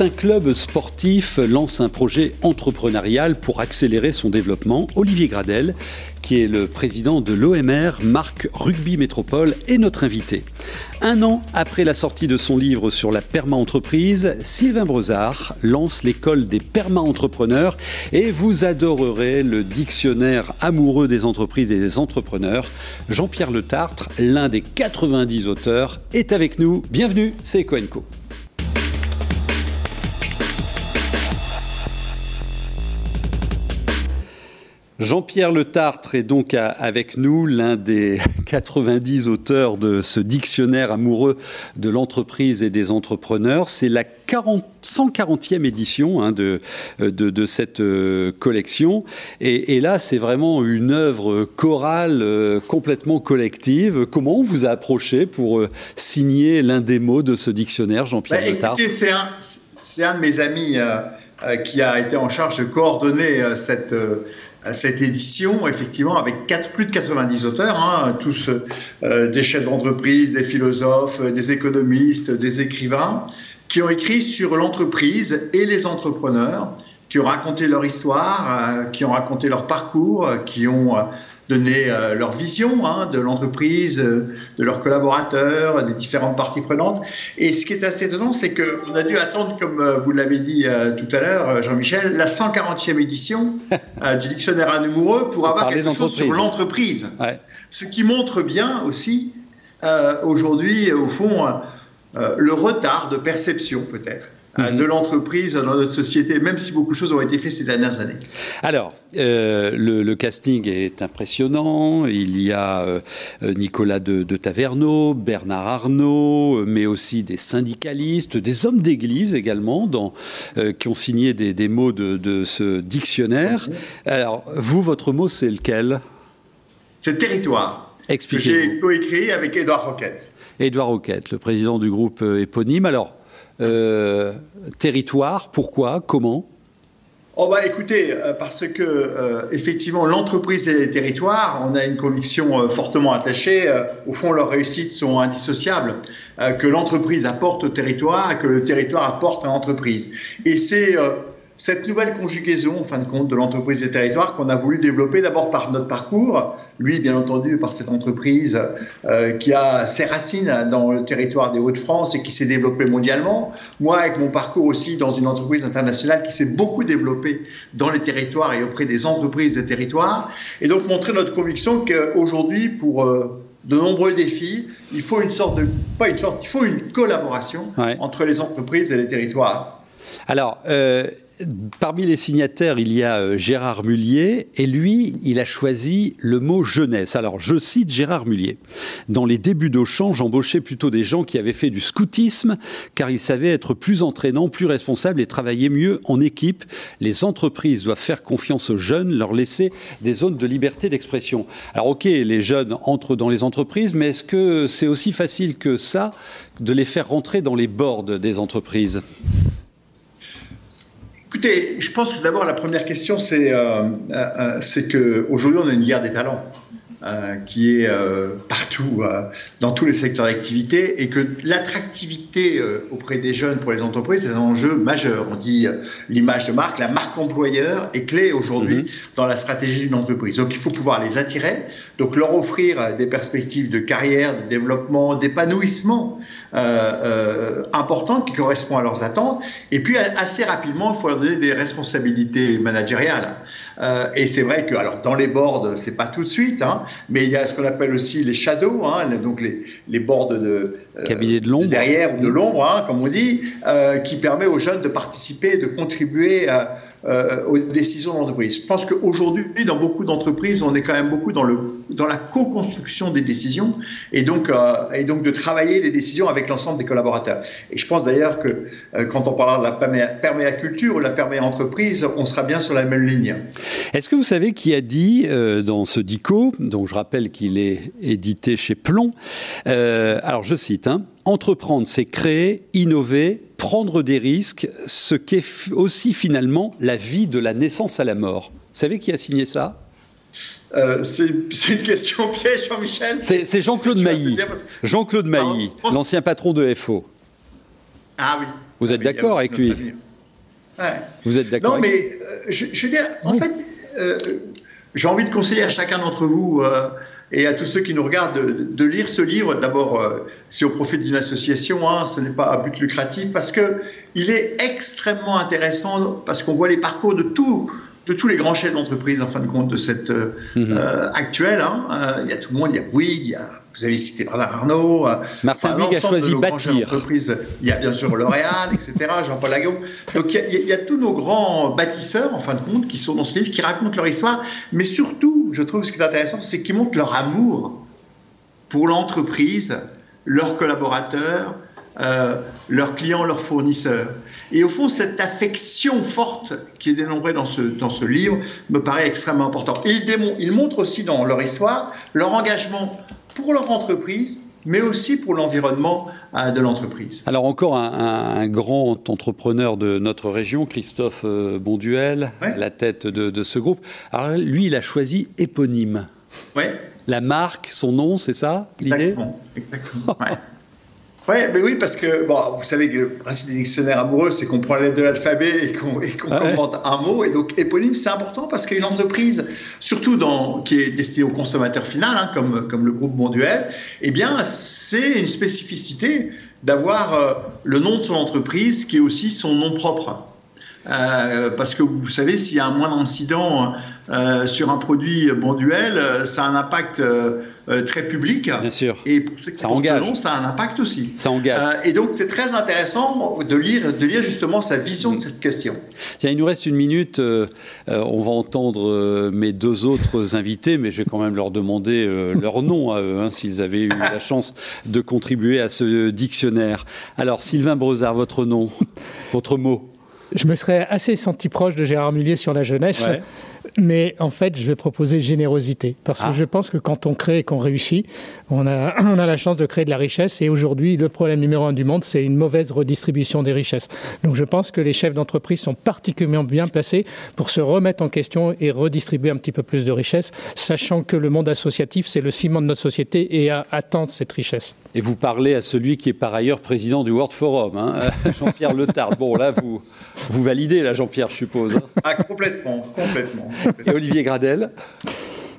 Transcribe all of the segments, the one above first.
Un club sportif lance un projet entrepreneurial pour accélérer son développement, Olivier Gradel, qui est le président de l'OMR, Marc Rugby Métropole, est notre invité. Un an après la sortie de son livre sur la perma-entreprise, Sylvain Brezard lance l'école des perma-entrepreneurs et vous adorerez le dictionnaire amoureux des entreprises et des entrepreneurs. Jean-Pierre Le Tartre, l'un des 90 auteurs, est avec nous. Bienvenue, c'est Coenco. Jean-Pierre Le Tartre est donc avec nous, l'un des 90 auteurs de ce dictionnaire amoureux de l'entreprise et des entrepreneurs. C'est la 140e édition hein, de, de, cette euh, collection. Et, là, c'est vraiment une œuvre chorale euh, complètement collective. Comment on vous a approché pour euh, signer l'un des mots de ce dictionnaire, Jean-Pierre bah, Le Tartre? C'est un, un, de mes amis qui a été en charge de coordonner cette cette édition, effectivement, avec plus de 90 auteurs, hein, tous euh, des chefs d'entreprise, des philosophes, des économistes, des écrivains, qui ont écrit sur l'entreprise et les entrepreneurs, qui ont raconté leur histoire, euh, qui ont raconté leur parcours, qui ont donner euh, leur vision hein, de l'entreprise, euh, de leurs collaborateurs, des différentes parties prenantes. Et ce qui est assez étonnant, c'est qu'on a dû attendre, comme euh, vous l'avez dit tout à l'heure, Jean-Michel, la 140e édition du dictionnaire amoureux pour avoir quelque chose sur l'entreprise. Ce qui montre bien aussi aujourd'hui, au fond, le retard de perception peut-être euh, de l'entreprise dans notre société, même si beaucoup de choses ont été faites ces dernières années. Alors, euh, le, casting est impressionnant. Il y a euh, Nicolas de, Taverneau, Bernard Arnault, mais aussi des syndicalistes, des hommes d'église également, dans, qui ont signé des, mots de, ce dictionnaire. Alors, vous, votre mot, c'est lequel? C'est territoire. Expliquez. Que j'ai coécrit avec Édouard Roquette. Édouard Roquette, le président du groupe éponyme. Alors, euh, territoire Pourquoi Comment? Oh bah écoutez, euh, parce que euh, effectivement l'entreprise et les territoires, on a une conviction fortement attachée. au fond, leurs réussites sont indissociables. que l'entreprise apporte au territoire, et que le territoire apporte à l'entreprise. Et c'est cette nouvelle conjugaison, en fin de compte, de l'entreprise et territoire qu'on a voulu développer d'abord par notre parcours, lui, bien entendu, par cette entreprise euh, qui a ses racines dans le territoire des Hauts-de-France et qui s'est développée mondialement. Moi, avec mon parcours aussi dans une entreprise internationale qui s'est beaucoup développée dans les territoires et auprès des entreprises des territoires. Et donc montrer notre conviction qu'aujourd'hui, pour euh, de nombreux défis, il faut une sorte de, pas une sorte, il faut une collaboration entre les entreprises et les territoires. Alors, euh, Parmi les signataires, il y a euh, Gérard Mullier, et lui, il a choisi le mot jeunesse. Alors, je cite Gérard Mullier. Dans les débuts d'Auchan, j'embauchais plutôt des gens qui avaient fait du scoutisme, car ils savaient être plus entraînants, plus responsables et travailler mieux en équipe. Les entreprises doivent faire confiance aux jeunes, leur laisser des zones de liberté d'expression. Alors, ok, les jeunes entrent dans les entreprises, mais est-ce que c'est aussi facile que ça de les faire rentrer dans les boards des entreprises? Écoutez, je pense que d'abord la première question, c'est euh, euh, qu'aujourd'hui on a une guerre des talents. Euh, qui est euh, partout, euh, dans tous les secteurs d'activité, et que l'attractivité auprès des jeunes pour les entreprises, c'est un enjeu majeur. On dit l'image de marque, la marque employeur est clé aujourd'hui mhm. dans la stratégie d'une entreprise. Donc il faut pouvoir les attirer, donc leur offrir des perspectives de carrière, de développement, d'épanouissement importantes qui correspondent à leurs attentes, et puis assez rapidement, il faut leur donner des responsabilités managériales. et c'est vrai que, alors dans les boards, c'est pas tout de suite, hein, mais il y a ce qu'on appelle aussi les shadows, hein, donc les, les boards de, euh, cabinet de l'ombre, derrière ou de l'ombre, hein, comme on dit, euh, qui permet aux jeunes de participer, de contribuer à, euh, aux décisions d'entreprise. Je pense qu'aujourd'hui, dans beaucoup d'entreprises, on est quand même beaucoup dans, la co-construction des décisions et donc, euh, et donc de travailler les décisions avec l'ensemble des collaborateurs. Et je pense d'ailleurs que euh, quand on parlera de la perméaculture ou de la perméa-entreprise, on sera bien sur la même ligne. Est-ce que vous savez qui a dit dans ce DICO, donc je rappelle qu'il est édité chez Plomb, alors je cite, hein, Entreprendre, c'est créer, innover, prendre des risques, ce qu'est aussi finalement la vie de la naissance à la mort. Vous savez qui a signé ça? Euh, c'est une question piège, Jean-Michel. C'est Jean-Claude Mailly. Jean-Claude Mailly, l'ancien patron de FO. Ah oui. Vous êtes d'accord avec lui Vous êtes d'accord Non, mais je, veux dire, en fait, j'ai envie de conseiller à chacun d'entre vous et à tous ceux qui nous regardent de, lire ce livre. D'abord, si on profite d'une association, hein, ce n'est pas à but lucratif, parce que il est extrêmement intéressant, parce qu'on voit les parcours de tous de tous les grands chefs d'entreprise, en fin de compte, de cette euh, mhm. euh, actuelle. Hein. Euh, il y a tout le monde, il y a Bouygues, il y a, vous avez cité Bernard Arnault. Martin Bouygues a choisi bâtir. Il y a bien sûr L'Oréal, etc., Jean-Paul Lagon. Donc il y, a, il y, a, tous nos grands bâtisseurs, en fin de compte, qui sont dans ce livre, qui racontent leur histoire. Mais surtout, je trouve ce qui est intéressant, c'est qu'ils montrent leur amour pour l'entreprise, leurs collaborateurs, leurs clients, leurs fournisseurs. Et au fond, cette affection forte qui est dénombrée dans ce, dans ce livre me paraît extrêmement importante. Ils, ils montrent aussi dans leur histoire leur engagement pour leur entreprise, mais aussi pour l'environnement euh, de l'entreprise. Alors encore un, grand entrepreneur de notre région, Christophe euh, Bonduel, la tête de, ce groupe. Alors lui, il a choisi éponyme. Oui. La marque, son nom, c'est ça l'idée? Exactement. Exactement. Ouais, mais oui, parce que bon, vous savez que le principe des dictionnaires amoureux, c'est qu'on prend la lettre de l'alphabet et qu'on commente un mot. Et donc, éponyme, c'est important parce qu'une entreprise, surtout dans, qui est destinée au consommateur final, hein, comme, comme le groupe Monduel, eh bien, c'est une spécificité d'avoir euh, le nom de son entreprise qui est aussi son nom propre. Euh, parce que vous savez, s'il y a un moindre incident euh, sur un produit Bonduel, ça a un impact euh, très public. Bien sûr. Et pour ceux qui ça engage. ça a un impact aussi. Ça engage. Euh, et donc c'est très intéressant de lire, de lire justement sa vision de cette question. Tiens, il nous reste une minute. Euh, on va entendre mes deux autres invités, mais je vais quand même leur demander leur nom à eux, hein, s'ils avaient eu la chance de contribuer à ce dictionnaire. Alors, Sylvain Brozard, votre nom, votre mot je me serais assez senti proche de Gérard Mullier sur la jeunesse. Mais en fait, je vais proposer générosité. Parce que ah. je pense que quand on crée et qu'on réussit, on a, on a la chance de créer de la richesse. Et aujourd'hui, le problème numéro un du monde, c'est une mauvaise redistribution des richesses. Donc je pense que les chefs d'entreprise sont particulièrement bien placés pour se remettre en question et redistribuer un petit peu plus de richesses, sachant que le monde associatif, c'est le ciment de notre société et à attendre cette richesse. Et vous parlez à celui qui est par ailleurs président du World Forum, hein, Jean-Pierre Letard. Bon, là, vous, vous validez, là, Jean-Pierre, je suppose. Hein. Ah, complètement, complètement. Et Olivier Gradel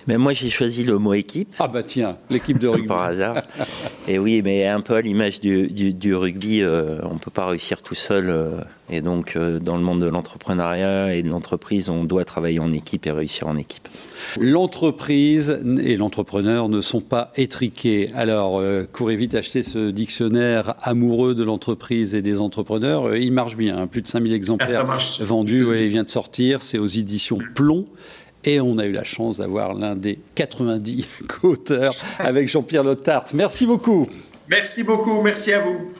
mais moi, j'ai choisi le mot équipe. Ah bah tiens, l'équipe de rugby. Par hasard. Et oui, mais un peu à l'image du, du, rugby, euh, on ne peut pas réussir tout seul. Euh, et donc, euh, dans le monde de l'entrepreneuriat et de l'entreprise, on doit travailler en équipe et réussir en équipe. L'entreprise et l'entrepreneur ne sont pas étriqués. Alors, courez vite acheter ce dictionnaire amoureux de l'entreprise et des entrepreneurs. il marche bien, hein. plus de 5000 exemplaires vendus. il vient de sortir. C'est aux éditions Plomb. Et on a eu la chance d'avoir l'un des 90 co-auteurs avec Jean-Pierre Lotart. Merci beaucoup. Merci beaucoup, merci à vous.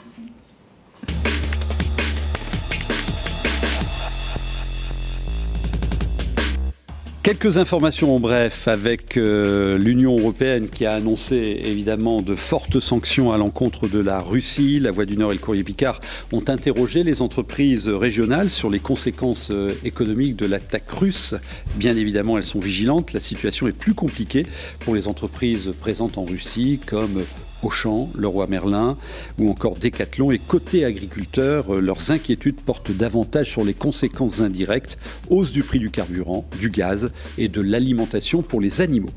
Quelques informations en bref avec euh, l'Union européenne qui a annoncé évidemment de fortes sanctions à l'encontre de la Russie. La Voix du Nord et le Courrier Picard ont interrogé les entreprises régionales sur les conséquences euh, économiques de l'attaque russe. Bien évidemment, elles sont vigilantes. La situation est plus compliquée pour les entreprises présentes en Russie comme Auchan, Leroy Merlin ou encore Decathlon. Et côté agriculteurs, euh, leurs inquiétudes portent davantage sur les conséquences indirectes, hausse du prix du carburant, du gaz et de l'alimentation pour les animaux.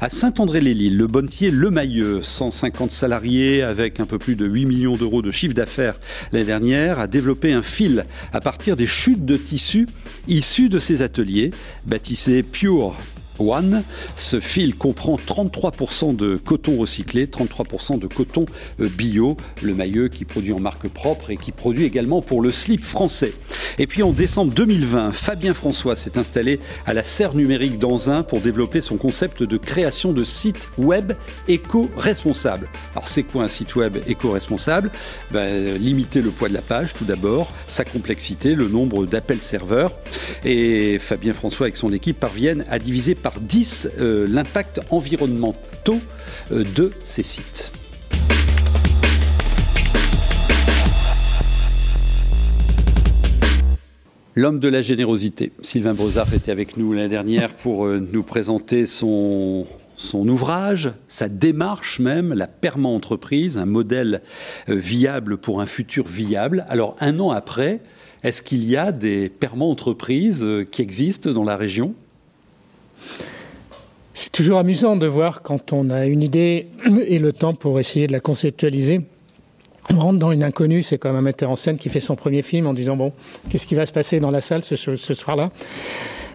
À Saint-André-les-Lilles, le bonnetier Le Mailleux, 150 salariés avec un peu plus de 8 millions d'euros de chiffre d'affaires l'année dernière, a développé un fil à partir des chutes de tissus issus de ses ateliers, baptisé Pure One. Ce fil comprend 33% de coton recyclé, 33% de coton euh, bio, le maillot qui produit en marque propre et qui produit également pour le slip français. Et puis en décembre 2020, Fabien François s'est installé à la serre numérique d'Anzin pour développer son concept de création de sites web éco-responsables. Alors c'est quoi un site web éco-responsable? Ben, Limiter le poids de la page tout d'abord, sa complexité, le nombre d'appels serveurs. Et Fabien François avec son équipe parviennent à diviser par 10 euh, l'impact environnemental euh, de ces sites. L'homme de la générosité. Sylvain Brozard était avec nous l'année dernière pour euh, nous présenter son ouvrage, sa démarche même, la perma-entreprise, un modèle viable pour un futur viable. Alors un an après, est-ce qu'il y a des perma-entreprises euh, qui existent dans la région? C'est toujours amusant de voir quand on a une idée et le temps pour essayer de la conceptualiser. On rentre dans une inconnue, c'est comme un metteur en scène qui fait son premier film en disant bon, qu'est-ce qui va se passer dans la salle ce, ce soir-là?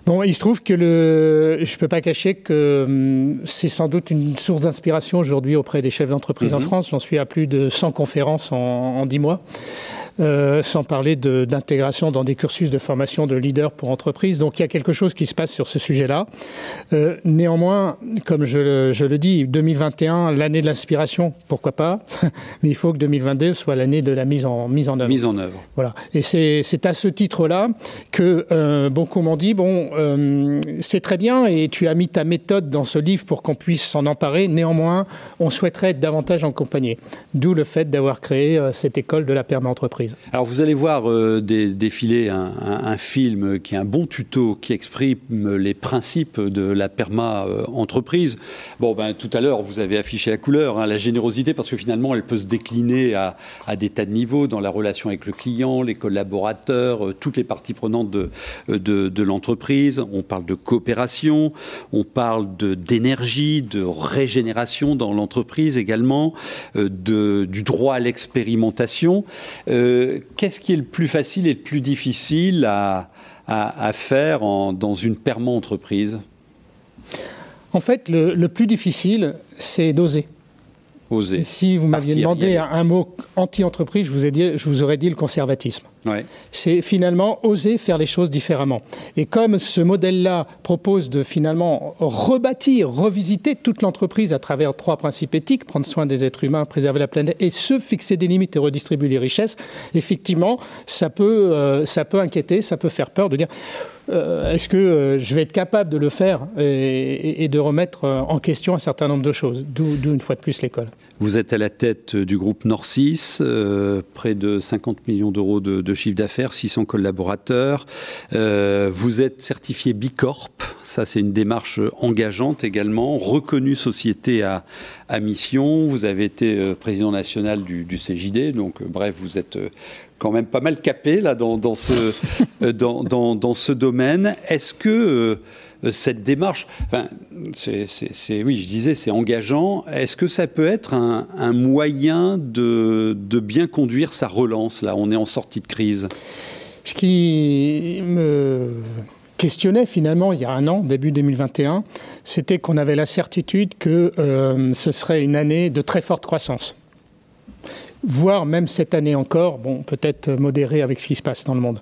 Bon, il se trouve que le, je ne peux pas cacher que hum, c'est sans doute une source d'inspiration aujourd'hui auprès des chefs d'entreprise en mhm. France. J'en suis à plus de 100 conférences en, en 10 mois. Euh, sans parler d'intégration dans des cursus de formation de leaders pour entreprises. Donc il y a quelque chose qui se passe sur ce sujet-là. Euh, néanmoins, comme je le, je le, dis, 2021, l'année de l'inspiration, pourquoi pas, mais il faut que 2022 soit l'année de la mise en, mise en œuvre. Mise en œuvre. Voilà. Et c'est à ce titre-là que euh, beaucoup m'ont dit, bon, euh, c'est très bien et tu as mis ta méthode dans ce livre pour qu'on puisse s'en emparer. Néanmoins, on souhaiterait être davantage accompagné. D'où le fait d'avoir créé cette école de la perma Alors vous allez voir euh, défiler un, film qui est un bon tuto qui exprime les principes de la perma euh, entreprise. Bon ben tout à l'heure vous avez affiché la couleur, hein, la générosité parce que finalement elle peut se décliner à, des tas de niveaux dans la relation avec le client, les collaborateurs, euh, toutes les parties prenantes de, de, l'entreprise. On parle de coopération, on parle d'énergie, de, régénération dans l'entreprise également, de, du droit à l'expérimentation qu'est-ce qui est le plus facile et le plus difficile à, faire dans une perma-entreprise En fait, le plus difficile, c'est d'oser. Si vous m'aviez demandé un mot anti-entreprise, je, vous ai dit, je vous aurais dit le conservatisme. C'est finalement oser faire les choses différemment. Et comme ce modèle-là propose de finalement rebâtir, revisiter toute l'entreprise à travers trois principes éthiques, prendre soin des êtres humains, préserver la planète et se fixer des limites et redistribuer les richesses, effectivement, ça peut, euh, ça peut inquiéter, ça peut faire peur de dire euh, est-ce que euh, je vais être capable de le faire et, de remettre euh, en question un certain nombre de choses D'où une fois de plus l'école. Vous êtes à la tête du groupe Norcis, près de 50 millions d'euros de, chiffre d'affaires, 600 collaborateurs. vous êtes certifié Bicorp, ça c'est une démarche engageante également, reconnue société à, mission. Vous avez été président national du, du CJD, donc bref, vous êtes quand même pas mal capé là dans, dans ce, euh, dans, dans, dans, ce domaine. Est-ce que euh, cette démarche, enfin, c'est, oui, je disais, c'est engageant. Est-ce que ça peut être un, un moyen de, de, bien conduire sa relance Là, on est en sortie de crise. Ce qui me questionnait finalement il y a un an, début 2021, c'était qu'on avait la certitude que euh, ce serait une année de très forte croissance voire même cette année encore, bon, peut-être modéré avec ce qui se passe dans le monde.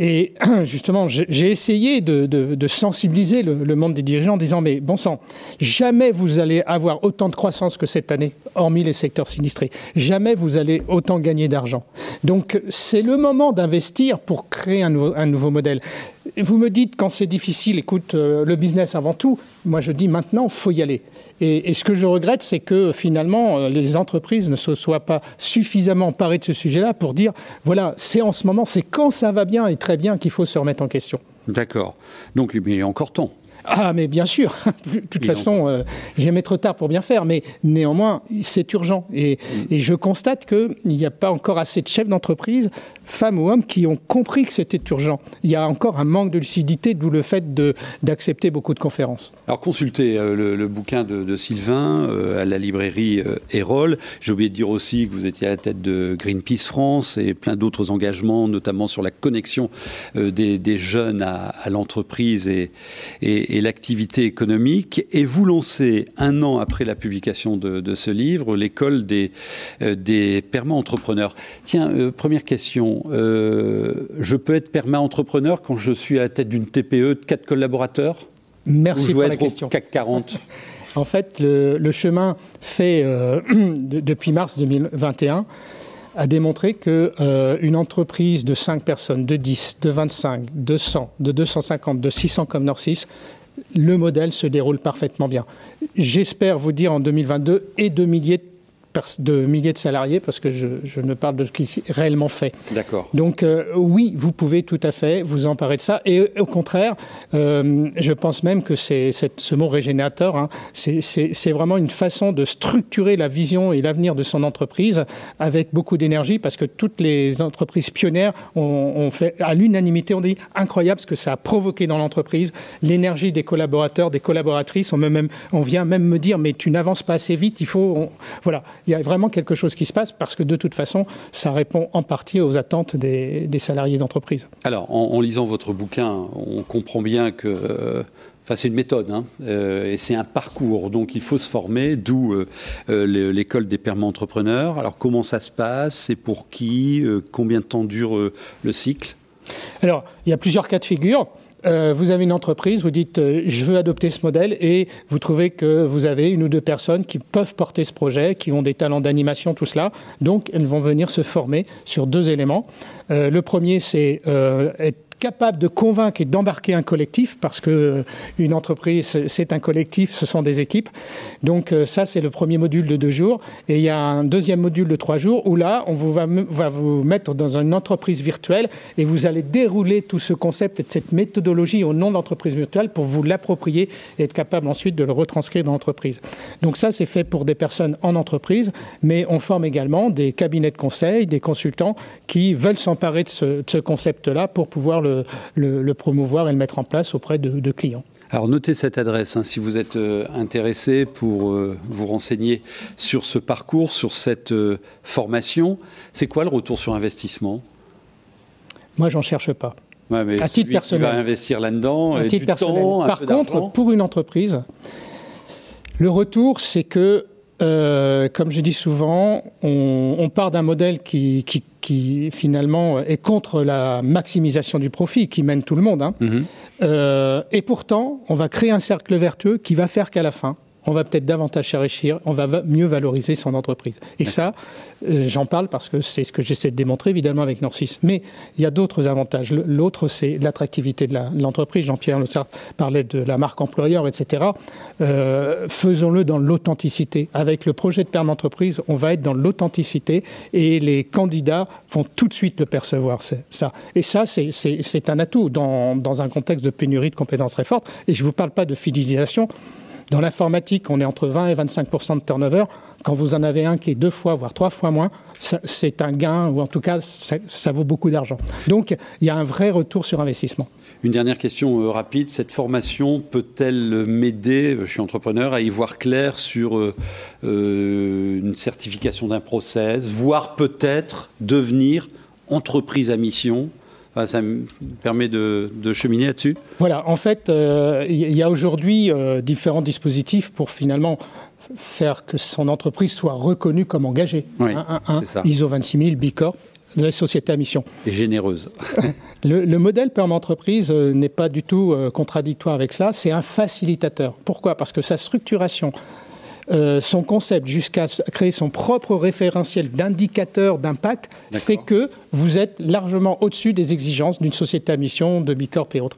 Et justement, j'ai essayé de, sensibiliser le, monde des dirigeants en disant, mais bon sang, jamais vous allez avoir autant de croissance que cette année, hormis les secteurs sinistrés. Jamais vous allez autant gagner d'argent. Donc c'est le moment d'investir pour créer un nouveau, modèle. Vous me dites quand c'est difficile, écoute, euh, le business avant tout. Moi je dis maintenant, faut y aller. Et, ce que je regrette, c'est que finalement, euh, les entreprises ne se soient pas suffisamment emparées de ce sujet-là pour dire, voilà, c'est en ce moment, c'est quand ça va bien et très bien qu'il faut se remettre en question. D'accord. Donc, il y a encore temps. Ah, mais bien sûr. De toute façon, euh, j'ai trop tard pour bien faire, mais néanmoins, c'est urgent. Et, mm. et je constate qu'il n'y a pas encore assez de chefs d'entreprise femmes ou hommes qui ont compris que c'était urgent. Il y a encore un manque de lucidité, d'où le fait d'accepter beaucoup de conférences. Alors consultez euh, le, bouquin de, Sylvain euh, à la librairie euh, Erol. J'ai oublié de dire aussi que vous étiez à la tête de Greenpeace France et plein d'autres engagements, notamment sur la connexion des, jeunes à, l'entreprise et, et, l'activité économique. Et vous lancez, un an après la publication de, ce livre, l'école des, des perma-entrepreneurs. Tiens, première question. Euh, je peux être perma-entrepreneur quand je suis à la tête d'une TPE de 4 collaborateurs? Merci pour la question. CAC 40 En fait, le, chemin fait euh, depuis mars 2021 a démontré que euh, une entreprise de 5 personnes, de 10, de 25, de 100, de 250, de 600 comme Norcis, le modèle se déroule parfaitement bien. J'espère vous dire en 2022 et de milliers de de milliers de salariés parce que je, je ne parle de ce qui est réellement fait. D'accord. Donc euh, oui, vous pouvez tout à fait vous emparer de ça. Et au contraire, euh, je pense même que c'est ce mot régénérateur, hein, c'est vraiment une façon de structurer la vision et l'avenir de son entreprise avec beaucoup d'énergie parce que toutes les entreprises pionnières ont, fait à l'unanimité, on dit incroyable ce que ça a provoqué dans l'entreprise, l'énergie des collaborateurs, des collaboratrices. On, même, on vient même me dire mais tu n'avances pas assez vite, il faut... voilà, il y a vraiment quelque chose qui se passe parce que de toute façon, ça répond en partie aux attentes des, salariés d'entreprise. Alors, en, lisant votre bouquin, on comprend bien que... Euh, enfin, c'est une méthode hein, euh, et c'est un parcours. Donc, il faut se former, d'où euh, l'école des permanents entrepreneurs. Alors, comment ça se passe? C'est pour qui? Combien de temps dure le cycle? Alors, il y a plusieurs cas de figure. Euh, vous avez une entreprise, vous dites euh, je veux adopter ce modèle et vous trouvez que vous avez une ou deux personnes qui peuvent porter ce projet, qui ont des talents d'animation, tout cela. Donc elles vont venir se former sur deux éléments. Euh, le premier, c'est être capable de convaincre et d'embarquer un collectif, parce que euh, une entreprise, c'est un collectif, ce sont des équipes. Donc euh, ça, c'est le premier module de deux jours. Et il y a un deuxième module de trois jours où là, on vous va, vous mettre dans une entreprise virtuelle et vous allez dérouler tout ce concept et cette méthodologie au nom de l'entreprise virtuelle pour vous l'approprier et être capable ensuite de le retranscrire dans l'entreprise. Donc ça, c'est fait pour des personnes en entreprise, mais on forme également des cabinets de conseil, des consultants qui veulent s'emparer de ce concept-là pour pouvoir le le, promouvoir et le mettre en place auprès de, clients. Alors notez cette adresse hein, si vous êtes euh, intéressé pour euh, vous renseigner sur ce parcours, sur cette euh, formation. C'est quoi le retour sur investissement? Moi, j'en cherche pas. mais à titre personnel. Qui va investir là-dedans. À titre personnel. Par contre, pour une entreprise, le retour, c'est que, comme je dis souvent, on, part d'un modèle qui qui finalement est contre la maximisation du profit, qui mène tout le monde. Hein. Mhm. Euh, et pourtant, on va créer un cercle vertueux qui va faire qu'à la fin, on va peut-être davantage s'enrichir, on va mieux valoriser son entreprise. Et ça, euh, j'en parle parce que c'est ce que j'essaie de démontrer évidemment avec Norcis. Mais il y a d'autres avantages. L'autre, c'est l'attractivité de l'entreprise. Jean-Pierre Le parlait de la marque employeur, etc. Euh, faisons-le dans l'authenticité. Avec le projet de perme d'entreprise, on va être dans l'authenticité et les candidats vont tout de suite le percevoir. Ça. Et ça, c'est un atout dans, dans un contexte de pénurie de compétences très forte. Et je ne vous parle pas de fidélisation. Dans l'informatique, on est entre 20 et 25% de turnover. Quand vous en avez un qui est deux fois, voire trois fois moins, c'est un gain, ou en tout cas, ça, vaut beaucoup d'argent. Donc, il y a un vrai retour sur investissement. Une dernière question euh, rapide. Cette formation peut-elle m'aider, je suis entrepreneur, à y voir clair sur euh, euh, une certification d'un process, voire peut-être devenir entreprise à mission ça me permet de, cheminer là-dessus. Voilà, en fait, euh, il y a aujourd'hui euh, différents dispositifs pour finalement faire que son entreprise soit reconnue comme engagée. Oui, un, ISO 26000, B Corp, la société à mission. Et généreuse. le, modèle perm entreprise euh, n'est pas du tout contradictoire avec cela, c'est un facilitateur. Pourquoi? Parce que sa structuration, son concept jusqu'à créer son propre référentiel d'indicateur d'impact fait que vous êtes largement au-dessus des exigences d'une société à mission, de Bicorp et autres.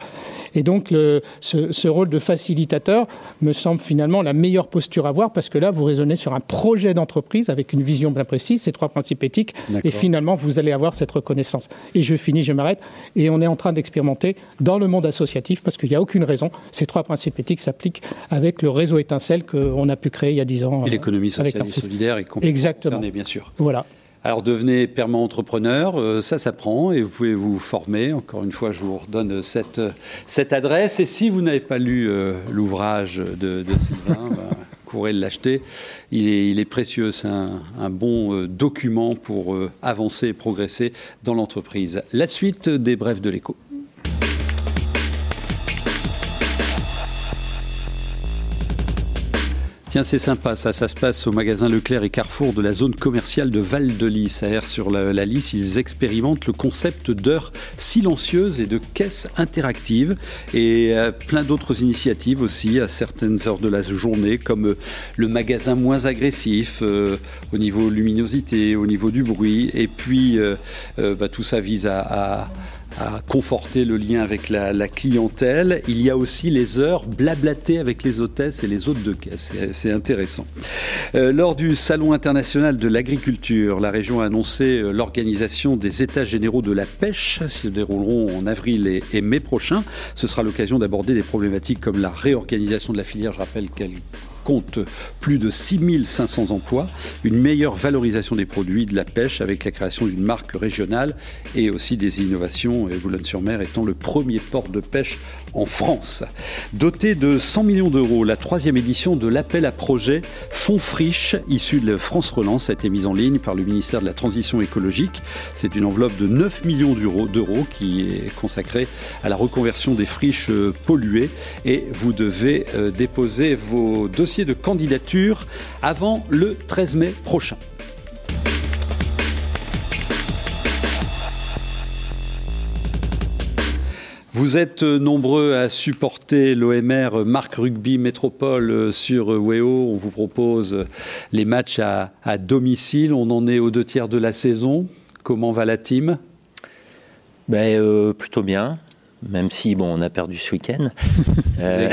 Et donc, ce, rôle de facilitateur me semble finalement la meilleure posture à avoir parce que là, vous raisonnez sur un projet d'entreprise avec une vision bien précise, ces trois principes éthiques, et finalement, vous allez avoir cette reconnaissance. Et je finis, je m'arrête. Et on est en train d'expérimenter dans le monde associatif parce qu'il n'y a aucune raison. Ces trois principes éthiques s'appliquent avec le réseau étincelle qu'on a pu créer il y a dix ans. Et l'économie sociale et solidaire est complètement Exactement. bien sûr. Voilà. Alors devenez permanent entrepreneur, euh, ça s'apprend et vous pouvez vous former. Encore une fois, je vous redonne cette, cette adresse. Et si vous n'avez pas lu euh, l'ouvrage de, Sylvain, bah, courez l'acheter. Il est, il est, précieux, c'est un, un, bon euh, document pour avancer et progresser dans l'entreprise. La suite des brefs de l'écho. Tiens, c'est sympa, ça. Ça se passe au magasin Leclerc et Carrefour de la zone commerciale de Val-de-Lys. À sur la, la Lys, ils expérimentent le concept d'heures silencieuses et de caisses interactives et euh, plein d'autres initiatives aussi à certaines heures de la journée, comme euh, le magasin moins agressif euh, au niveau luminosité, au niveau du bruit. Et puis, bah, tout ça vise à conforter le lien avec la, clientèle. Il y a aussi les heures blablatées avec les hôtesses et les hôtes de caisse. C'est intéressant. Euh, lors du Salon international de l'agriculture, la région a annoncé euh, l'organisation des États généraux de la pêche, qui se dérouleront en avril et, et mai prochain. Ce sera l'occasion d'aborder des problématiques comme la réorganisation de la filière. Je rappelle qu'elle compte plus de 6500 emplois, une meilleure valorisation des produits de la pêche avec la création d'une marque régionale et aussi des innovations, et Boulogne-sur-Mer étant le premier port de pêche en France. Doté de 100 millions d'euros, la troisième édition de l'appel à projet Fonds Friche, issu de France Relance, a été mise en ligne par le ministère de la Transition écologique. C'est une enveloppe de 9 millions d'euros qui est consacrée à la reconversion des friches polluées et vous devez euh, déposer vos dossiers de candidature avant le 13 mai prochain. Vous êtes nombreux à supporter l'OMR Marc Rugby Métropole sur WEO. On vous propose les matchs à, domicile. On en est aux deux tiers de la saison. Comment va la team? Ben, euh, Plutôt bien même si bon, on a perdu ce week-end. Euh,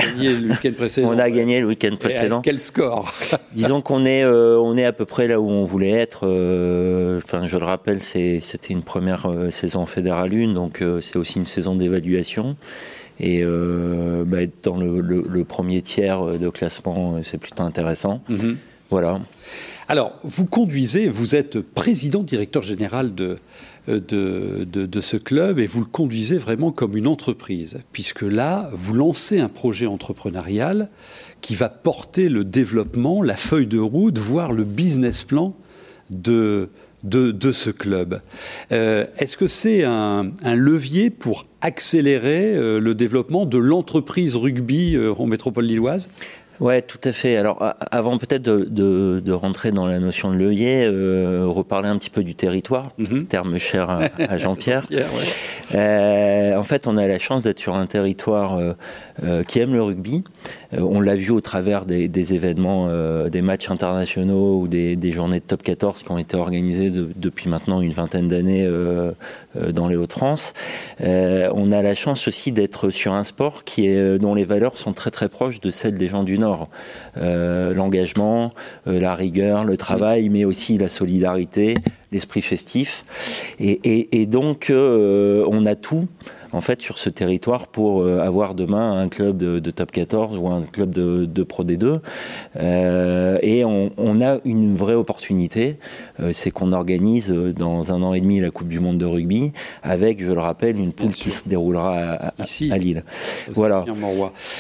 précédent. On a gagné le week-end précédent. quel score Disons qu'on est, euh, on est à peu près là où on voulait être. Euh, enfin, je le rappelle, c'était une première saison en Fédéral 1, donc c'est aussi une saison d'évaluation. Et bah, dans le, premier tiers de classement, c'est plutôt intéressant. Mhm. Voilà. Alors, vous conduisez, vous êtes président directeur général de, euh, de, de, ce club et vous le conduisez vraiment comme une entreprise, puisque là, vous lancez un projet entrepreneurial qui va porter le développement, la feuille de route, voire le business plan de, de, ce club. Euh, est-ce que c'est un, levier pour accélérer euh, le développement de l'entreprise rugby en métropole lilloise? Ouais, tout à fait. Alors, avant peut-être de, de, rentrer dans la notion de levier, euh, reparler un petit peu du territoire, mhm. terme cher à, Jean-Pierre. euh, en fait, on a la chance d'être sur un territoire euh, qui aime le rugby. On l'a vu au travers des, événements, des matchs internationaux ou des, journées de top 14 qui ont été organisées depuis maintenant une vingtaine d'années dans les Hauts-de-France. on a la chance aussi d'être sur un sport qui dont les valeurs sont très très proches de celles des gens du Nord. Euh, l'engagement, euh, la rigueur, le travail, mais aussi la solidarité, l'esprit festif. Et, donc, euh, on a tout en fait sur ce territoire pour euh, avoir demain un club de, top 14 ou un club de, Pro D2. Euh, et on, a une vraie opportunité, euh, c'est qu'on organise dans un an et demi la Coupe du Monde de rugby avec, je le rappelle, une poule qui se déroulera à, Ici, à Lille. Voilà.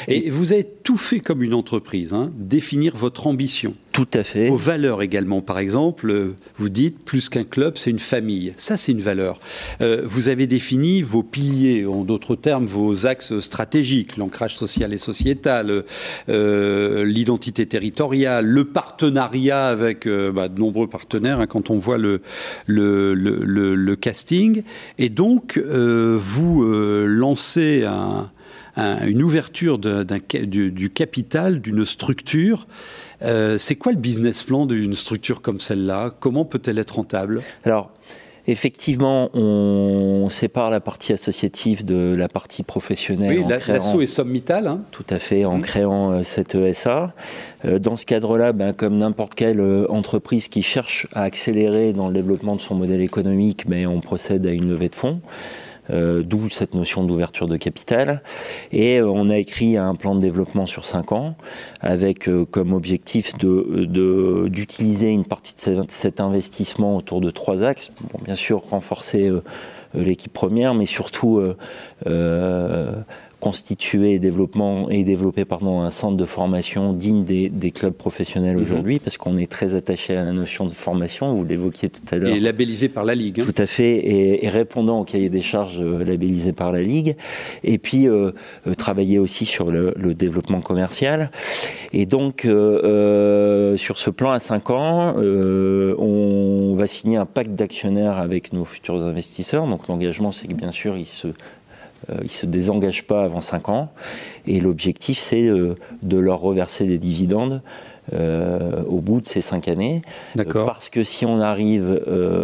Et vous avez tout fait comme une entreprise, hein, définir votre ambition. Tout à fait. Vos valeurs également, par exemple, vous dites plus qu'un club, c'est une famille. Ça, c'est une valeur. vous avez défini vos piliers en d'autres termes, vos axes stratégiques, l'ancrage social et sociétal, euh, l'identité territoriale, le partenariat avec euh, bah, de nombreux partenaires hein, quand on voit le, le, casting. Et donc, euh, vous lancez une ouverture du, du, capital d'une structure. C'est quoi le business plan d'une structure comme celle-là? Comment peut-elle être rentable? Alors, Effectivement, on sépare la partie associative de la partie professionnelle. Oui, l'assaut est sommital. Hein. Tout à fait, en mmh. créant euh, cette ESA. Euh, dans ce cadre-là, ben, comme n'importe quelle euh, entreprise qui cherche à accélérer dans le développement de son modèle économique, ben, on procède à une levée de fonds. Euh, d'où cette notion d'ouverture de capital. Et euh, on a écrit un plan de développement sur cinq ans, avec euh, comme objectif de, d'utiliser une partie de cet investissement autour de trois axes. Bon, bien sûr, renforcer l'équipe première, mais surtout constituer et, développement, et développer pardon, un centre de formation digne des, clubs professionnels mhm. aujourd'hui, parce qu'on est très attaché à la notion de formation, vous l'évoquiez tout à l'heure. Et labellisé par la Ligue. Hein. Tout à fait, et, répondant au cahier des charges euh, labellisé par la Ligue. Et puis, euh, euh, travailler aussi sur le, développement commercial. Et donc, sur ce plan à 5 ans, on va signer un pacte d'actionnaires avec nos futurs investisseurs. Donc l'engagement, c'est que bien sûr, ils se ils ne se désengagent pas avant 5 ans. Et l'objectif, c'est euh, de leur reverser des dividendes au bout de ces cinq années. D'accord. parce que si on arrive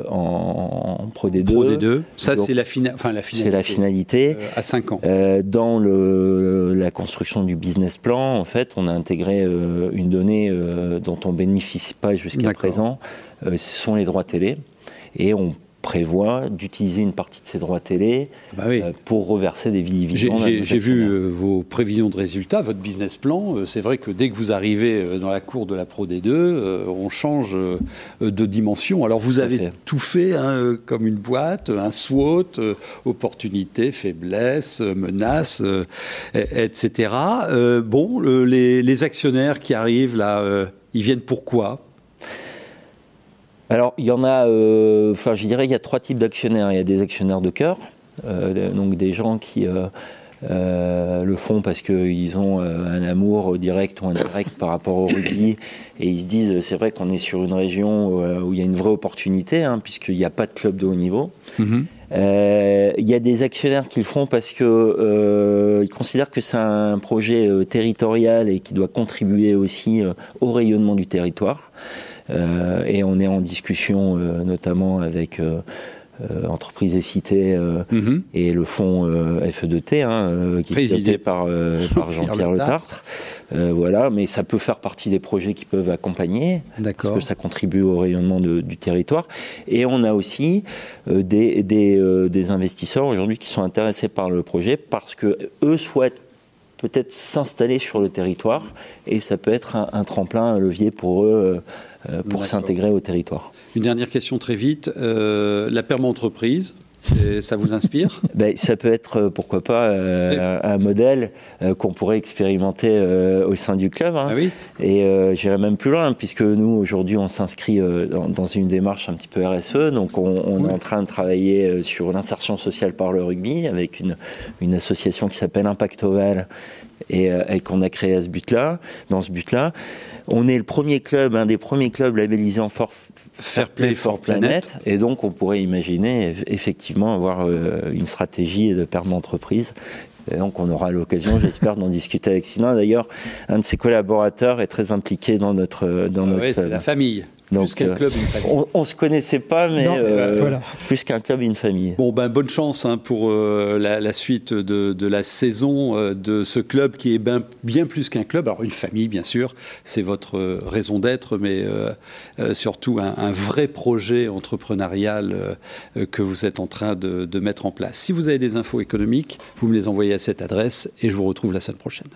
en, Pro D2, Pro D2 ça c'est la, enfin, la finalité. C'est la finalité. à 5 ans. dans le, la construction du business plan, en fait, on a intégré une donnée dont on bénéficie pas jusqu'à présent. ce sont les droits télé. Et on prévoit d'utiliser une partie de ces droits télé bah euh, pour reverser des dividendes. J'ai vu euh, vos prévisions de résultats, votre business plan. Euh, c'est vrai que dès que vous arrivez dans la cour de la Pro D2, on change de dimension. Alors vous avez tout fait hein, comme une boîte, un SWOT, opportunité, faiblesse, menace, etc. bon, les, les, actionnaires qui arrivent là, ils viennent pourquoi? Alors, il y en a, euh, enfin, je dirais, il y a trois types d'actionnaires. Il y a des actionnaires de cœur, euh, donc des gens qui euh, le font parce qu'ils ont un amour direct ou indirect par rapport au rugby et ils se disent, c'est vrai qu'on est sur une région où, il y a une vraie opportunité, hein, puisqu'il n'y a pas de club de haut niveau. Mhm. il y a des actionnaires qui le font parce que ils considèrent que c'est un projet territorial et qui doit contribuer aussi au rayonnement du territoire. Euh, et on est en discussion euh, notamment avec euh, entreprise et cité mhm. et le fonds FE2T hein, qui est présidé par, par Jean-Pierre Le Tartre. voilà, mais ça peut faire partie des projets qui peuvent accompagner parce que ça contribue au rayonnement du territoire. Et on a aussi des, des, des investisseurs aujourd'hui qui sont intéressés par le projet parce que eux souhaitent peut-être s'installer sur le territoire et ça peut être un, tremplin, un levier pour eux euh, pour s'intégrer au territoire. Une dernière question très vite. Euh, la perma entreprise, ça vous inspire? Ben, Ça peut être, euh, pourquoi pas, un modèle qu'on pourrait expérimenter au sein du club. Hein. Ah Et j'irai même plus loin, puisque nous, aujourd'hui, on s'inscrit dans, une démarche un petit peu RSE. Donc, on, est en train de travailler sur l'insertion sociale par le rugby avec une, une association qui s'appelle Impact Oval et, et qu'on a créé à ce but-là, dans ce but-là. On est le premier club, un des premiers clubs labellisés en Fair Play for Planet, et donc on pourrait imaginer effectivement avoir euh, une stratégie de perme entreprise. Et donc on aura l'occasion, j'espère, d'en discuter avec Sinan. D'ailleurs, un de ses collaborateurs est très impliqué dans notre... Dans ah c'est la famille plus qu'un euh, club, une famille. On, ne se connaissait pas, mais euh, plus qu'un club, une famille. Bon, ben bonne chance hein, pour euh, la, suite de, la saison de ce club qui est ben, bien plus qu'un club. Alors une famille, bien sûr, c'est votre raison d'être, mais surtout un, vrai projet entrepreneurial que vous êtes en train de mettre en place. Si vous avez des infos économiques, vous me les envoyez à cette adresse et je vous retrouve la semaine prochaine.